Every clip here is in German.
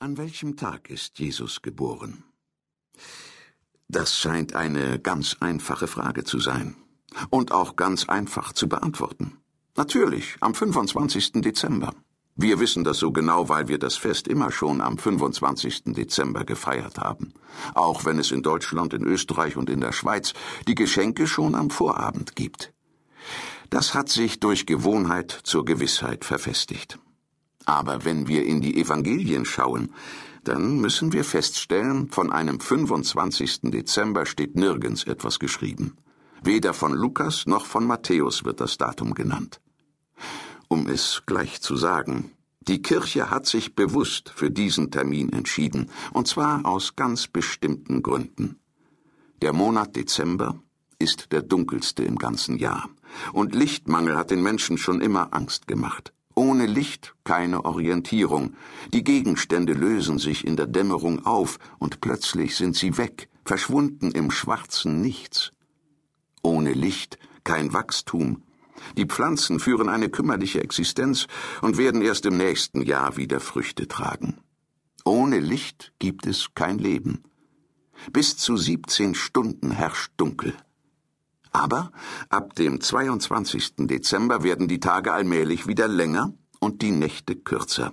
An welchem Tag ist Jesus geboren? Das scheint eine ganz einfache Frage zu sein und auch ganz einfach zu beantworten. Natürlich, am 25. Dezember. Wir wissen das so genau, weil wir das Fest immer schon am 25. Dezember gefeiert haben, auch wenn es in Deutschland, in Österreich und in der Schweiz die Geschenke schon am Vorabend gibt. Das hat sich durch Gewohnheit zur Gewissheit verfestigt. Aber wenn wir in die Evangelien schauen, dann müssen wir feststellen, von einem 25. Dezember steht nirgends etwas geschrieben. Weder von Lukas noch von Matthäus wird das Datum genannt. Um es gleich zu sagen, die Kirche hat sich bewusst für diesen Termin entschieden, und zwar aus ganz bestimmten Gründen. Der Monat Dezember ist der dunkelste im ganzen Jahr, und Lichtmangel hat den Menschen schon immer Angst gemacht. Ohne Licht keine Orientierung. Die Gegenstände lösen sich in der Dämmerung auf, und plötzlich sind sie weg, verschwunden im schwarzen Nichts. Ohne Licht kein Wachstum. Die Pflanzen führen eine kümmerliche Existenz und werden erst im nächsten Jahr wieder Früchte tragen. Ohne Licht gibt es kein Leben. Bis zu 17 Stunden herrscht Dunkel. Aber ab dem 22. Dezember werden die Tage allmählich wieder länger und die Nächte kürzer.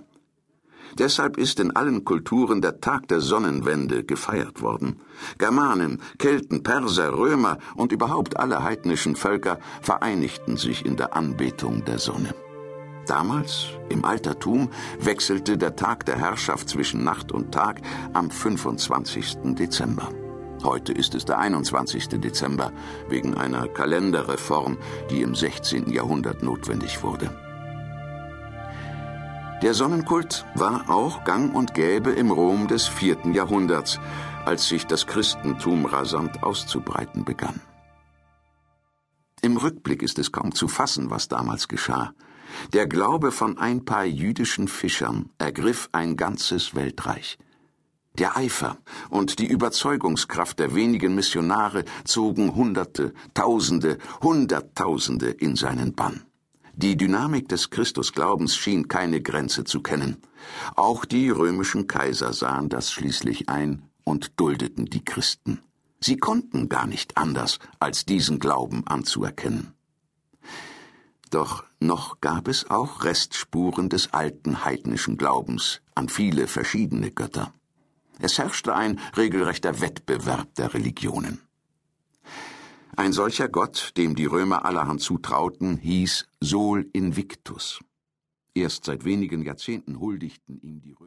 Deshalb ist in allen Kulturen der Tag der Sonnenwende gefeiert worden. Germanen, Kelten, Perser, Römer und überhaupt alle heidnischen Völker vereinigten sich in der Anbetung der Sonne. Damals, im Altertum, wechselte der Tag der Herrschaft zwischen Nacht und Tag am 25. Dezember. Heute ist es der 21. Dezember, wegen einer Kalenderreform, die im 16. Jahrhundert notwendig wurde. Der Sonnenkult war auch gang und gäbe im Rom des vierten Jahrhunderts, als sich das Christentum rasant auszubreiten begann. Im Rückblick ist es kaum zu fassen, was damals geschah. Der Glaube von ein paar jüdischen Fischern ergriff ein ganzes Weltreich. Der Eifer und die Überzeugungskraft der wenigen Missionare zogen Hunderte, Tausende, Hunderttausende in seinen Bann. Die Dynamik des Christusglaubens schien keine Grenze zu kennen. Auch die römischen Kaiser sahen das schließlich ein und duldeten die Christen. Sie konnten gar nicht anders, als diesen Glauben anzuerkennen. Doch noch gab es auch Restspuren des alten heidnischen Glaubens an viele verschiedene Götter. Es herrschte ein regelrechter Wettbewerb der Religionen. Ein solcher Gott, dem die Römer allerhand zutrauten, hieß Sol Invictus. Erst seit wenigen Jahrzehnten huldigten ihm die Römer